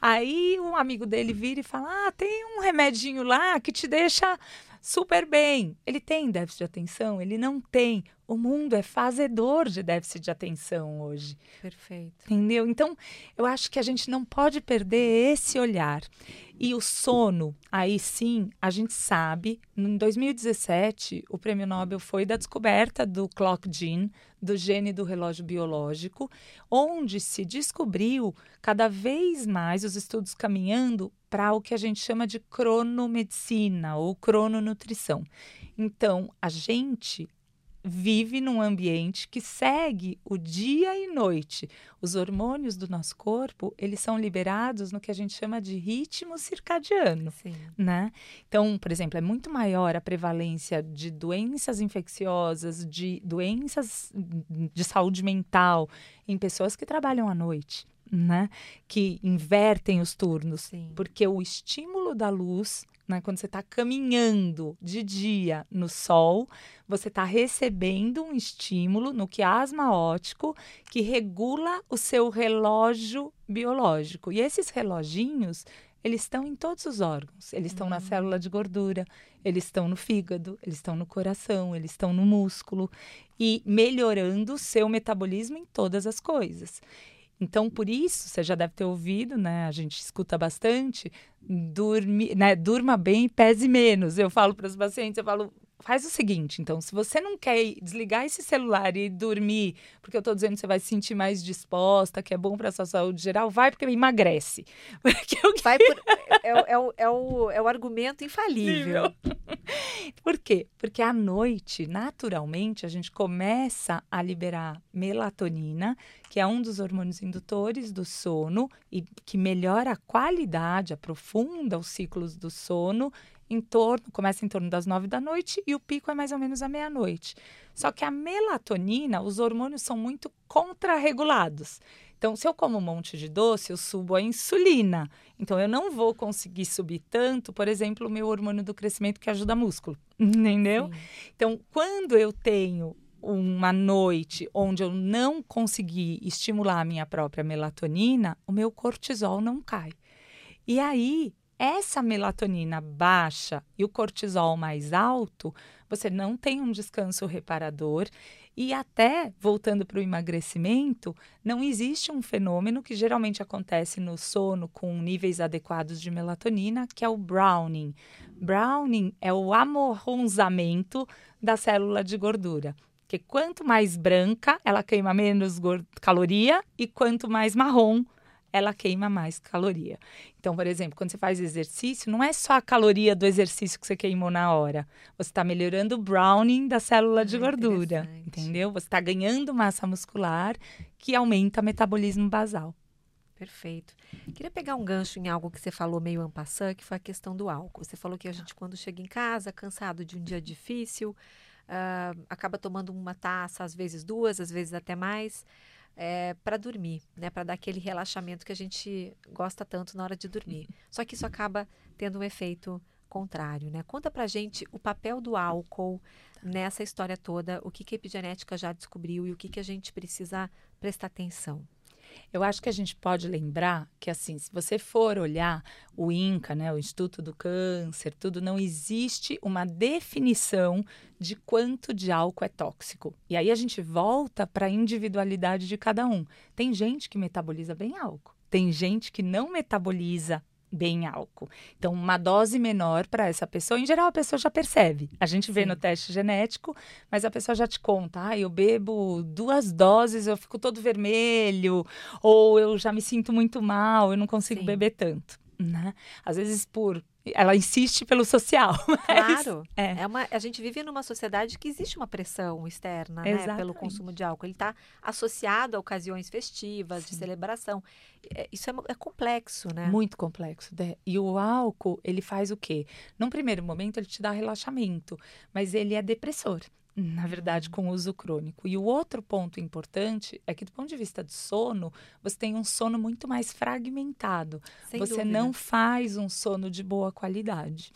Aí um amigo dele vira e fala: Ah, tem um remedinho lá que te deixa super bem. Ele tem déficit de atenção? Ele não tem. O mundo é fazedor de déficit de atenção hoje. Perfeito. Entendeu? Então, eu acho que a gente não pode perder esse olhar. E o sono, aí sim, a gente sabe, em 2017, o prêmio Nobel foi da descoberta do clock gene, do gene do relógio biológico, onde se descobriu cada vez mais os estudos caminhando para o que a gente chama de cronomedicina ou crononutrição. Então, a gente vive num ambiente que segue o dia e noite. Os hormônios do nosso corpo, eles são liberados no que a gente chama de ritmo circadiano, Sim. né? Então, por exemplo, é muito maior a prevalência de doenças infecciosas, de doenças de saúde mental em pessoas que trabalham à noite. Né? Que invertem os turnos, Sim. porque o estímulo da luz né? Quando você está caminhando de dia no sol, você está recebendo um estímulo no quiasma óptico que regula o seu relógio biológico. E esses reloginhos, eles estão em todos os órgãos. Eles estão na Hum. célula de gordura, eles estão no fígado, eles estão no coração, eles estão no músculo e melhorando o seu metabolismo em todas as coisas. Então, por isso, você já deve ter ouvido, né? A gente escuta bastante, né? durma bem e pese menos. Eu falo para os pacientes, eu falo, faz o seguinte, então, se você não quer desligar esse celular e dormir, porque eu estou dizendo que você vai se sentir mais disposta, que é bom para a sua saúde geral, vai porque emagrece. Porque eu Vai por, é, é, o, é, o, é o argumento infalível. Por quê? Porque à noite, naturalmente, a gente começa a liberar melatonina, que é um dos hormônios indutores do sono e que melhora a qualidade, aprofunda os ciclos do sono. Em torno, começa em torno das nove da noite e o pico é mais ou menos à meia-noite. Só que a melatonina, os hormônios são muito contrarregulados. Então, se eu como um monte de doce, eu subo a insulina. Então, eu não vou conseguir subir tanto, por exemplo, o meu hormônio do crescimento que ajuda músculo. Entendeu? Sim. Então, quando eu tenho uma noite onde eu não consegui estimular a minha própria melatonina, o meu cortisol não cai. E aí, essa melatonina baixa e o cortisol mais alto, você não tem um descanso reparador. E até, voltando para o emagrecimento, não existe um fenômeno que geralmente acontece no sono com níveis adequados de melatonina, que é o browning. Browning é o amorronzamento da célula de gordura. Porque quanto mais branca, ela queima menos caloria, e quanto mais marrom, ela queima mais caloria. Então, por exemplo, quando você faz exercício, não é só a caloria do exercício que você queimou na hora. Você está melhorando o browning da célula de Ah, gordura, entendeu? Você está ganhando massa muscular que aumenta o metabolismo basal. Perfeito. Queria pegar um gancho em algo que você falou meio passant, que foi a questão do álcool. Você falou que a gente, quando chega em casa, cansado de um dia difícil, ah, acaba tomando uma taça, às vezes duas, às vezes até mais, para dormir, né? Para dar aquele relaxamento que a gente gosta tanto na hora de dormir. Só que isso acaba tendo um efeito contrário, né? Conta pra gente o papel do álcool nessa história toda, o que, que a epigenética já descobriu e o que, que a gente precisa prestar atenção. Eu acho que a gente pode lembrar que, assim, se você for olhar o INCA, né, o Instituto do Câncer, tudo, não existe uma definição de quanto de álcool é tóxico. E aí a gente volta para a individualidade de cada um. Tem gente que metaboliza bem álcool, tem gente que não metaboliza bem álcool. Então, uma dose menor para essa pessoa, em geral, a pessoa já percebe. A gente vê Sim. no teste genético, mas a pessoa já te conta: ah, eu bebo duas doses, eu fico todo vermelho, ou eu já me sinto muito mal, eu não consigo Sim. beber tanto. Né? Às vezes, por. Ela insiste pelo social. Claro. É. É uma, a gente vive numa sociedade que existe uma pressão externa né, pelo consumo de álcool. Ele está associado a ocasiões festivas, de Sim. celebração. É, isso é, é complexo, né? Muito complexo. Dé. E o álcool, ele faz o quê? Num primeiro momento, ele te dá relaxamento, mas ele é depressor. Na verdade, com uso crônico. E o outro ponto importante é que, do ponto de vista do sono, você tem um sono muito mais fragmentado. Sem você dúvida. não faz um sono de boa qualidade.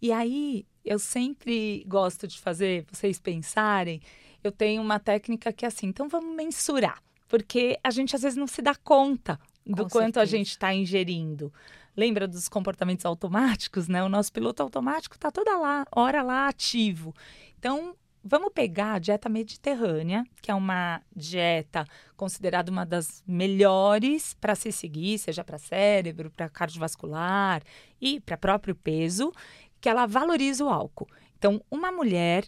E aí, eu sempre gosto de fazer vocês pensarem. Eu tenho uma técnica que é assim, então vamos mensurar, porque a gente às vezes não se dá conta do Com quanto a certeza. gente está ingerindo. Lembra dos comportamentos automáticos, né? O nosso piloto automático está toda lá, hora lá ativo. Então, vamos pegar a dieta mediterrânea, que é uma dieta considerada uma das melhores para se seguir, seja para cérebro, para cardiovascular e para próprio peso, que ela valoriza o álcool. Então, uma mulher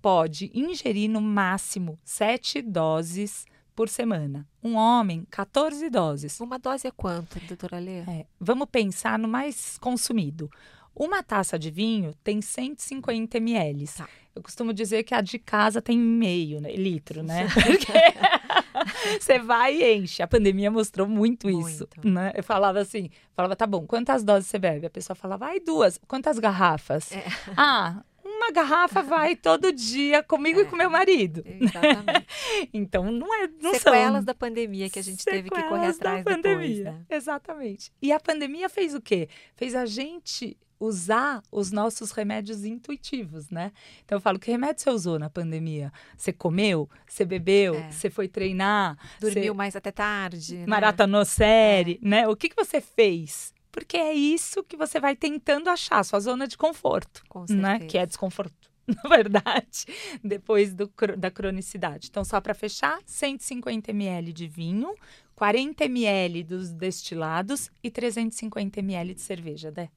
pode ingerir no máximo sete doses por semana. Um homem, 14 doses. Uma dose é quanto, doutora Lê? É, vamos pensar no mais consumido. Uma taça de vinho tem 150 ml. Tá. Eu costumo dizer que a de casa tem meio né, litro, né? Porque você vai e enche. A pandemia mostrou muito isso, Muito. né? Eu falava assim, falava, tá bom, quantas doses você bebe? A pessoa falava, ai, duas. Quantas garrafas? É. Ah, uma garrafa vai todo dia comigo e com meu marido. Exatamente. Então não é, não Sequelas são da pandemia que a gente teve que correr Sequelas da atrás depois, pandemia. né? Exatamente. E a pandemia fez o quê? Fez a gente usar os nossos remédios intuitivos, né? Então eu falo, que remédio você usou na pandemia? Você comeu? Você bebeu? É. Você foi treinar? Dormiu Você mais até tarde, né? maratonou série, né? O que, que você fez? Porque é isso que você vai tentando achar, sua zona de conforto Com né? Que é desconforto, na verdade, depois do da cronicidade. Então, só para fechar, 150 ml de vinho, 40 ml dos destilados e 350 ml de cerveja, né?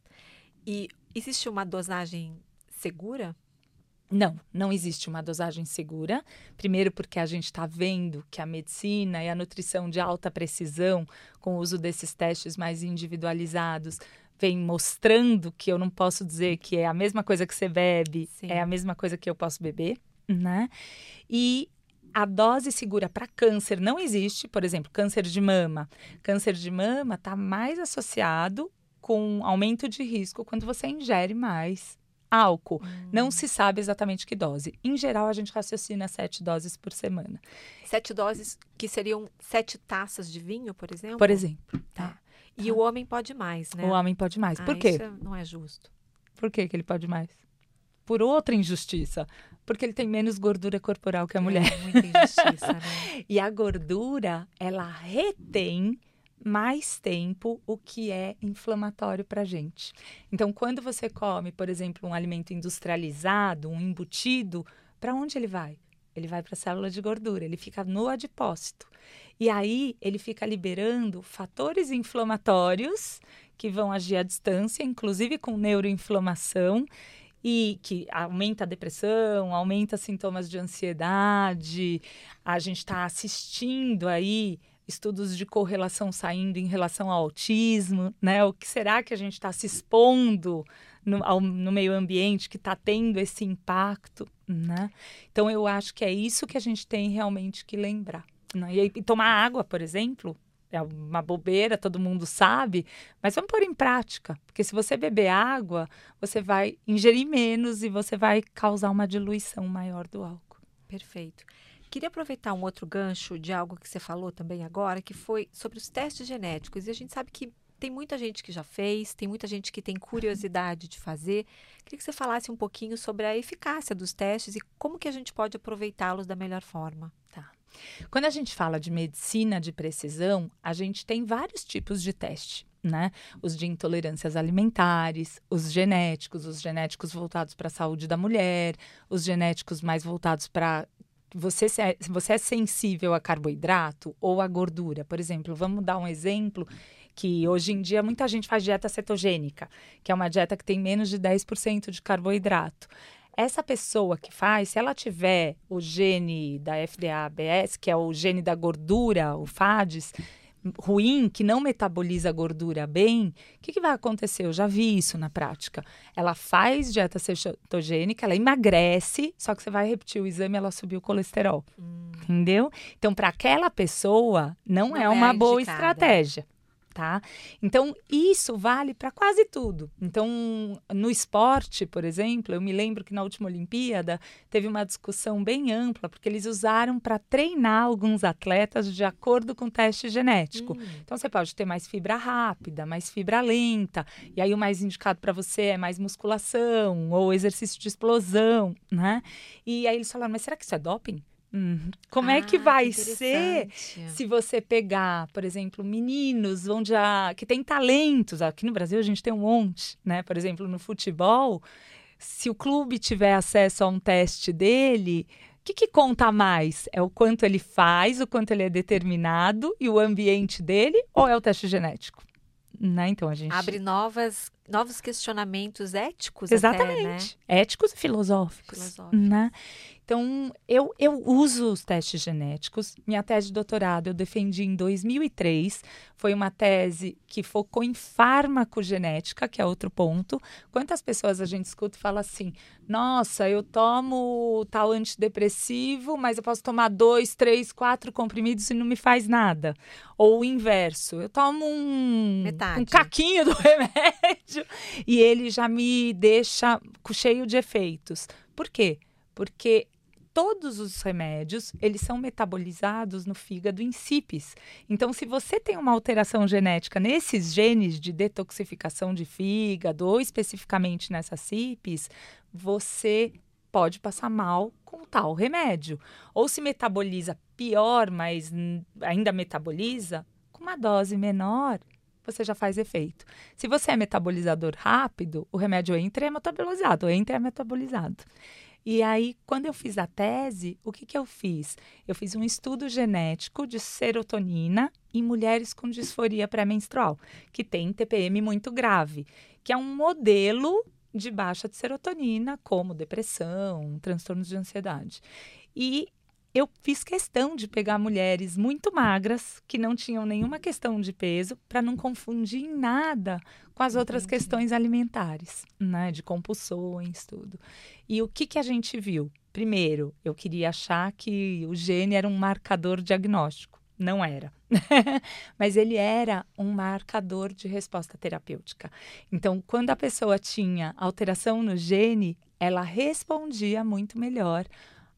E existe uma dosagem segura? Não, não existe uma dosagem segura. Primeiro, porque a gente está vendo que a medicina e a nutrição de alta precisão, com o uso desses testes mais individualizados, vem mostrando que eu não posso dizer que é a mesma coisa que você bebe, Sim. é a mesma coisa que eu posso beber, né? E a dose segura para câncer não existe, por exemplo, câncer de mama. Câncer de mama está mais associado com aumento de risco quando você ingere mais álcool. Não se sabe exatamente que dose. Em geral, a gente raciocina sete doses por semana. Sete doses, que seriam sete taças de vinho, por exemplo? Por exemplo. Tá. é. E o homem pode mais, né? O homem pode mais. Ah, Por quê? Isso não é justo. Por que que ele pode mais? Por outra injustiça. Porque ele tem menos gordura corporal que a mulher. É muita injustiça, né? E a gordura, ela retém mais tempo o que é inflamatório para gente. Então, quando você come, por exemplo, um alimento industrializado, um embutido, para onde ele vai? Ele vai para a célula de gordura, ele fica no adipócito. E aí ele fica liberando fatores inflamatórios que vão agir à distância, inclusive com neuroinflamação, e que aumenta a depressão, aumenta sintomas de ansiedade. A gente está assistindo aí estudos de correlação saindo em relação ao autismo, né? O que será que a gente está se expondo no, ao- no meio ambiente que está tendo esse impacto, né? Então eu acho que é isso que a gente tem realmente que lembrar. né? E, e tomar água, por exemplo, é uma bobeira, todo mundo sabe, mas vamos pôr em prática, porque se você beber água, você vai ingerir menos e você vai causar uma diluição maior do álcool. Perfeito. Queria aproveitar um outro gancho de algo que você falou também agora, que foi sobre os testes genéticos. E a gente sabe que tem muita gente que já fez, tem muita gente que tem curiosidade de fazer. Queria que você falasse um pouquinho sobre a eficácia dos testes e como que a gente pode aproveitá-los da melhor forma. Quando a gente fala de medicina de precisão, a gente tem vários tipos de teste. Né? Os de intolerâncias alimentares, os genéticos, os genéticos voltados para a saúde da mulher, os genéticos mais voltados para você é, você é sensível a carboidrato ou a gordura. Por exemplo, vamos dar um exemplo que hoje em dia muita gente faz dieta cetogênica, que é uma dieta que tem menos de 10% de carboidrato. Essa pessoa que faz, se ela tiver o gene da FDA-ABS, que é o gene da gordura, o FADES, ruim, que não metaboliza a gordura bem, o que, que vai acontecer? Eu já vi isso na prática. Ela faz dieta cetogênica, ela emagrece, só que você vai repetir o exame ela subiu o colesterol. Entendeu? Então, para aquela pessoa, não, Não é é uma a boa indicada. estratégia. Tá? Então, isso vale para quase tudo. Então, no esporte, por exemplo, eu me lembro que na última Olimpíada teve uma discussão bem ampla, porque eles usaram para treinar alguns atletas de acordo com o teste genético. Hum. Então, você pode ter mais fibra rápida, mais fibra lenta, e aí o mais indicado para você é mais musculação ou exercício de explosão, né? E aí eles falaram, mas será que isso é doping? Hum, como ah, é que ah, vai que ser se você pegar, por exemplo, meninos onde a, que tem talentos? Aqui no Brasil a gente tem um monte, né? Por exemplo, no futebol, se o clube tiver acesso a um teste dele, o que, que, conta mais? É o quanto ele faz, o quanto ele é determinado e o ambiente dele, ou é o teste genético? Né? Então a gente abre novas novos questionamentos éticos exatamente até, né? éticos e filosóficos, filosóficos. Né? Então, eu, eu uso os testes genéticos. Minha tese de doutorado eu defendi em 2003. Foi uma tese que focou em farmacogenética, que é outro ponto. Quantas pessoas a gente escuta e fala assim: nossa, eu tomo tal antidepressivo, mas eu posso tomar dois, três, quatro comprimidos e não me faz nada. Ou o inverso: eu tomo um, um caquinho do remédio e ele já me deixa cheio de efeitos. Por quê? Porque todos os remédios, eles são metabolizados no fígado em CIPs. Então, se você tem uma alteração genética nesses genes de detoxificação de fígado, ou especificamente nessas CIPs, você pode passar mal com tal remédio. Ou se metaboliza pior, mas ainda metaboliza, com uma dose menor, você já faz efeito. Se você é metabolizador rápido, o remédio entra e é metabolizado, entra e é metabolizado. E aí, quando eu fiz a tese, o que, que eu fiz? Eu fiz um estudo genético de serotonina em mulheres com disforia pré-menstrual, que tem TPM muito grave, que é um modelo de baixa de serotonina, como depressão, transtornos de ansiedade. E eu fiz questão de pegar mulheres muito magras, que não tinham nenhuma questão de peso, para não confundir em nada com as outras Entendi. questões alimentares, né? De compulsões, tudo. E o que, que a gente viu? Primeiro, eu queria achar que o gene era um marcador diagnóstico. Não era. Mas ele era um marcador de resposta terapêutica. Então, quando a pessoa tinha alteração no gene, ela respondia muito melhor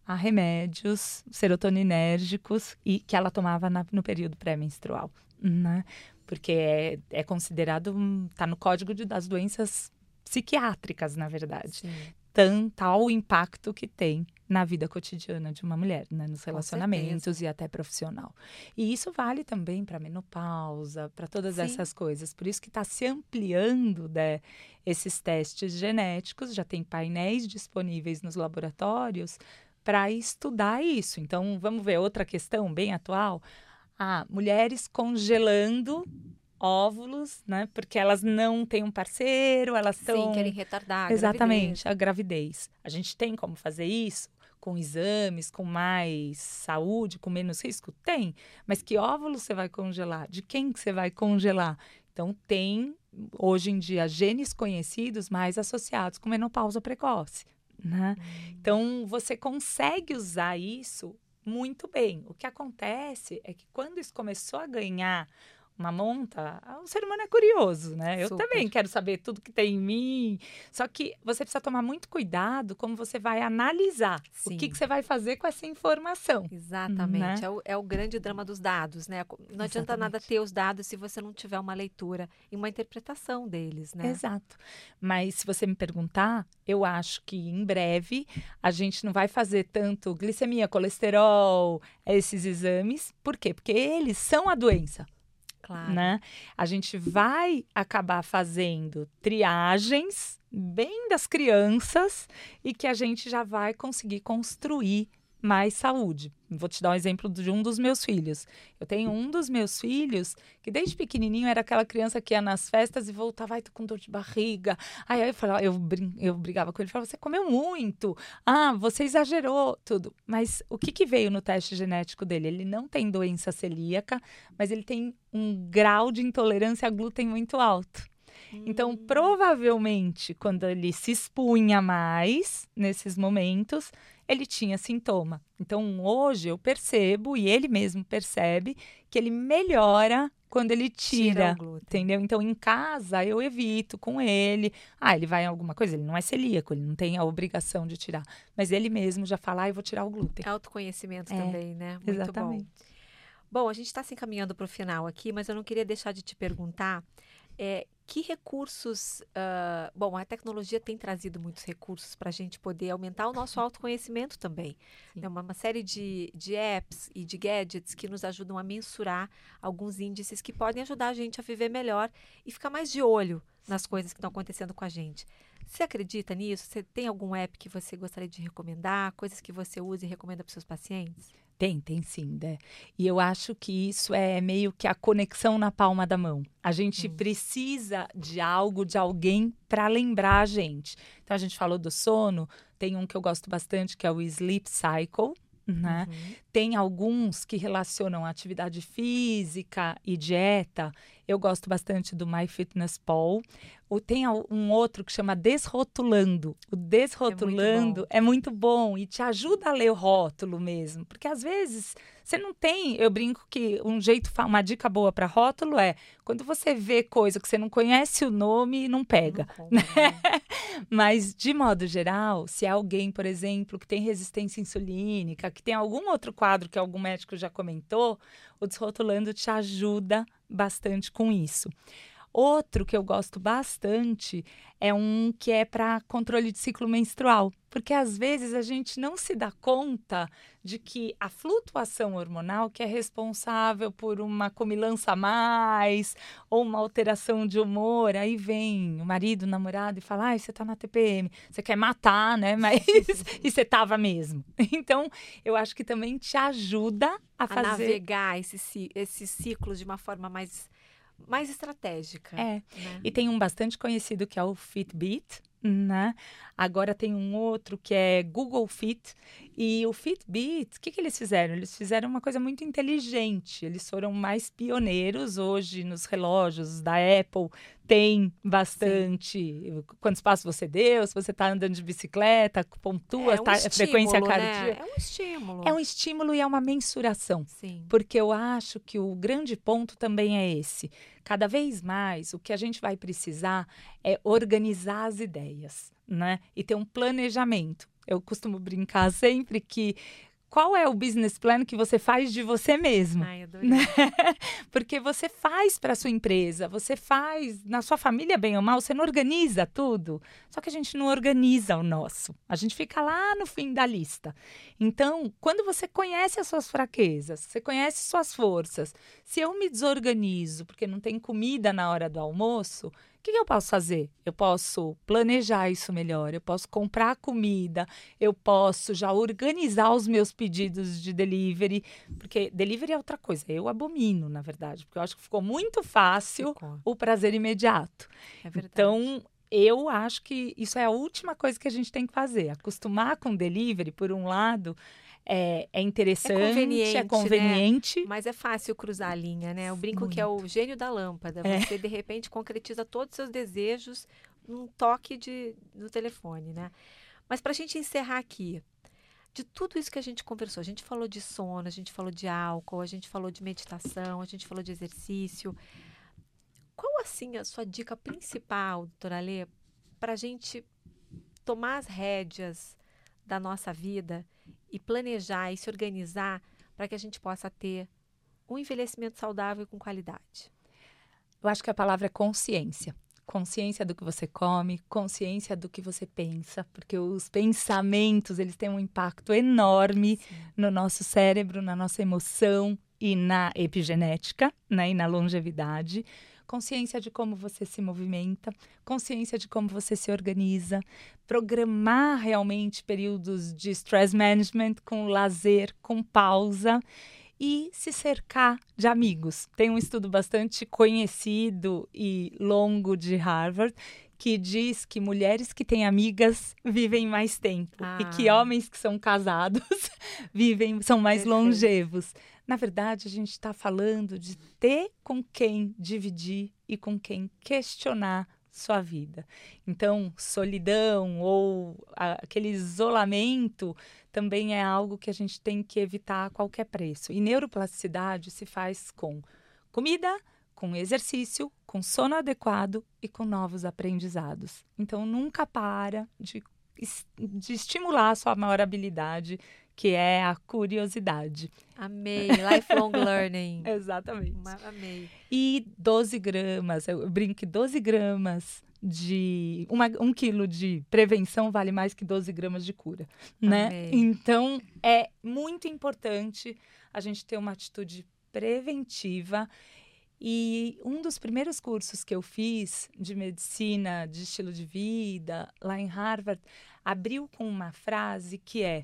a remédios serotoninérgicos e que ela tomava na, no período pré-menstrual, né? Porque é, é considerado, está no código de, das doenças psiquiátricas, na verdade. Sim. Tan, tal impacto que tem na vida cotidiana de uma mulher, né? nos relacionamentos e até profissional. E isso vale também para menopausa, para todas Sim. essas coisas. Por isso que está se ampliando né, esses testes genéticos, já tem painéis disponíveis nos laboratórios para estudar isso. Então, vamos ver outra questão bem atual. Ah, mulheres congelando óvulos, né? Porque elas não têm um parceiro, elas estão. Sim, querem retardar a Exatamente, gravidez. a gravidez. A gente tem como fazer isso? Com exames, com mais saúde, com menos risco? Tem. Mas que óvulo você vai congelar? De quem que você vai congelar? Então, tem, hoje em dia, genes conhecidos mais associados com menopausa precoce. Né? Hum. Então, você consegue usar isso muito bem. O que acontece é que quando isso começou a ganhar uma monta, o ser humano é curioso, né? Eu Super. também quero saber tudo que tem em mim. Só que você precisa tomar muito cuidado como você vai analisar Sim. o que, que, você vai fazer com essa informação. Exatamente. Né? É, o, é, o, grande drama dos dados, né? Não Exatamente. adianta nada ter os dados se você não tiver uma leitura e uma interpretação deles, né? Exato. Mas se você me perguntar, eu acho que em breve a gente não vai fazer tanto glicemia, colesterol, esses exames. Por quê? Porque eles são a doença. Claro. Né? A gente vai acabar fazendo triagens bem das crianças e que a gente já vai conseguir construir mais saúde. Vou te dar um exemplo de um dos meus filhos. Eu tenho um dos meus filhos que desde pequenininho era aquela criança que ia nas festas e voltava, ai, tô com dor de barriga. Aí, eu falava, eu, eu brigava com ele, falava, você comeu muito. Ah, você exagerou, tudo. Mas o que, que veio no teste genético dele? Ele não tem doença celíaca, mas ele tem um grau de intolerância a glúten muito alto. Então, hum. provavelmente, quando ele se expunha mais nesses momentos, ele tinha sintoma. Então, hoje eu percebo, e ele mesmo percebe, que ele melhora quando ele tira, tira entendeu? Então, em casa, eu evito com ele. Ah, ele vai em alguma coisa, ele não é celíaco, ele não tem a obrigação de tirar. Mas ele mesmo já fala, ah, eu vou tirar o glúten. Autoconhecimento é, também, né? Muito exatamente. bom. Bom, a gente está se encaminhando para o final aqui, mas eu não queria deixar de te perguntar é, que recursos. Uh, bom, a tecnologia tem trazido muitos recursos para a gente poder aumentar o nosso autoconhecimento também. É uma, uma, série de, de apps e de gadgets que nos ajudam a mensurar alguns índices que podem ajudar a gente a viver melhor e ficar mais de olho nas coisas que estão acontecendo com a gente. Você acredita nisso? Você tem algum app que você gostaria de recomendar? Coisas que você usa e recomenda para seus pacientes? Tem, tem sim, né? E eu acho que isso é meio que a conexão na palma da mão. A gente hum. precisa de algo, de alguém para lembrar a gente. Então a gente falou do sono, tem um que eu gosto bastante que é o Sleep Cycle, né? Uhum. Tem alguns que relacionam atividade física e dieta. Eu gosto bastante do MyFitnessPal. Ou tem um outro que chama Desrotulando. O Desrotulando é muito, é muito bom e te ajuda a ler o rótulo mesmo, porque às vezes você não tem. Eu brinco que um jeito, uma dica boa para rótulo é quando você vê coisa que você não conhece o nome, não pega. Não né? Mas de modo geral, se é alguém, por exemplo, que tem resistência insulínica, que tem algum outro quadro que algum médico já comentou, o desrotulando te ajuda bastante com isso. Outro que eu gosto bastante é um que é para controle de ciclo menstrual, porque às vezes a gente não se dá conta de que a flutuação hormonal que é responsável por uma comilança a mais ou uma alteração de humor, aí vem o marido, o namorado e fala: "Ai, você está na TPM, você quer matar, né? Mas e você tava mesmo". Então, eu acho que também te ajuda a, a fazer navegar esse esse ciclo de uma forma mais mais estratégica. É. Né? E tem um bastante conhecido que é o Fitbit, né? Agora tem um outro que é Google Fit e o Fitbit, o que, que eles fizeram? Eles fizeram uma coisa muito inteligente. Eles foram mais pioneiros hoje nos relógios da Apple. Tem bastante Sim. quantos passos você deu, se você está andando de bicicleta, pontua é um tá, estímulo, frequência né? cardíaca. É um estímulo. É um estímulo e é uma mensuração. Sim. Porque eu acho que o grande ponto também é esse. Cada vez mais, o que a gente vai precisar é organizar as ideias, né? E ter um planejamento. Eu costumo brincar sempre que qual é o business plan que você faz de você mesmo? Ai, adorei. Né? Porque você faz para sua empresa, você faz na sua família bem ou mal, você não organiza tudo. Só que a gente não organiza o nosso. A gente fica lá no fim da lista. Então, quando você conhece as suas fraquezas, você conhece suas forças, se eu me desorganizo porque não tem comida na hora do almoço, que, que eu posso fazer? Eu posso planejar isso melhor, eu posso comprar comida, eu posso já organizar os meus pedidos de delivery, porque delivery é outra coisa, eu abomino, na verdade, porque eu acho que ficou muito fácil ficou. o prazer imediato. É. Então, eu acho que isso é a última coisa que a gente tem que fazer. Acostumar com delivery, por um lado, é, é interessante, é conveniente, é conveniente. Né? Mas é fácil cruzar a linha, né? Eu brinco Muito. que é o gênio da lâmpada. É. Você, de repente, concretiza todos os seus desejos num toque de, no telefone, né? Mas para a gente encerrar aqui, de tudo isso que a gente conversou, a gente falou de sono, a gente falou de álcool, a gente falou de meditação, a gente falou de exercício. Qual, assim, a sua dica principal, doutora Lê, para a gente tomar as rédeas da nossa vida e planejar e se organizar para que a gente possa ter um envelhecimento saudável e com qualidade? Eu acho que a palavra é consciência. Consciência do que você come, consciência do que você pensa, porque os pensamentos, eles têm um impacto enorme Sim. no nosso cérebro, na nossa emoção e na epigenética, né, e na longevidade consciência de como você se movimenta, consciência de como você se organiza, programar realmente períodos de stress management com lazer, com pausa e se cercar de amigos. Tem um estudo bastante conhecido e longo de Harvard que diz que mulheres que têm amigas vivem mais tempo ah. e que ah. homens que são casados vivem são mais Perfeito. longevos. Na verdade, a gente está falando de ter com quem dividir e com quem questionar sua vida. Então, solidão ou aquele isolamento também é algo que a gente tem que evitar a qualquer preço. E neuroplasticidade se faz com comida, com exercício, com sono adequado e com novos aprendizados. Então, nunca para de, de estimular a sua maior habilidade, que é a curiosidade. Amei, lifelong learning. Exatamente. Amei. E 12 gramas, eu brinco que 12 gramas de uma, um quilo de prevenção vale mais que 12 gramas de cura, né? Amei. Então é muito importante a gente ter uma atitude preventiva e um dos primeiros cursos que eu fiz de medicina, de estilo de vida, lá em Harvard, abriu com uma frase que é: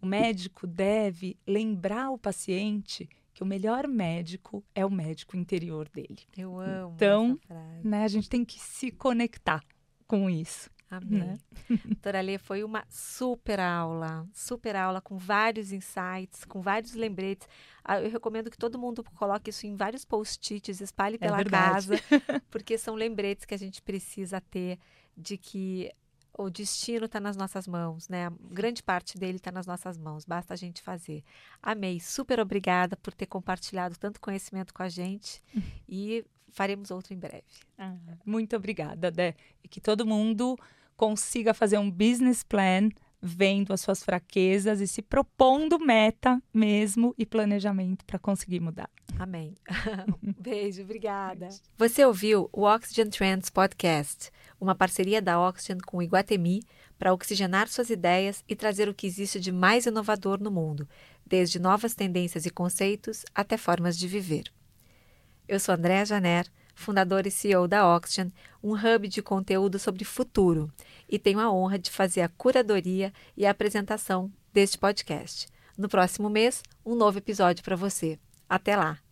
o médico deve lembrar o paciente que o melhor médico é o médico interior dele. Eu amo então, essa frase. Né, a gente tem que se conectar com isso. Amém. Né? Doutora Lê, foi uma super aula, super aula com vários insights, com vários lembretes. Ah, eu recomendo que todo mundo coloque isso em vários post-its, espalhe É pela verdade. casa, porque são lembretes que a gente precisa ter de que o destino está nas nossas mãos, né? Grande parte dele está nas nossas mãos, basta a gente fazer. Amei, super obrigada por ter compartilhado tanto conhecimento com a gente e faremos outro em breve. Ah, muito obrigada, Dé. E que todo mundo consiga fazer um business plan vendo as suas fraquezas e se propondo meta mesmo e planejamento para conseguir mudar. Amém. Beijo, obrigada. Você ouviu o Oxygen Trends Podcast, uma parceria da Oxygen com o Iguatemi para oxigenar suas ideias e trazer o que existe de mais inovador no mundo, desde novas tendências e conceitos até formas de viver. Eu sou Andréa Janer, fundadora e CEO da Oxygen, um hub de conteúdo sobre futuro, e tenho a honra de fazer a curadoria e a apresentação deste podcast. No próximo mês, um novo episódio para você. Até lá!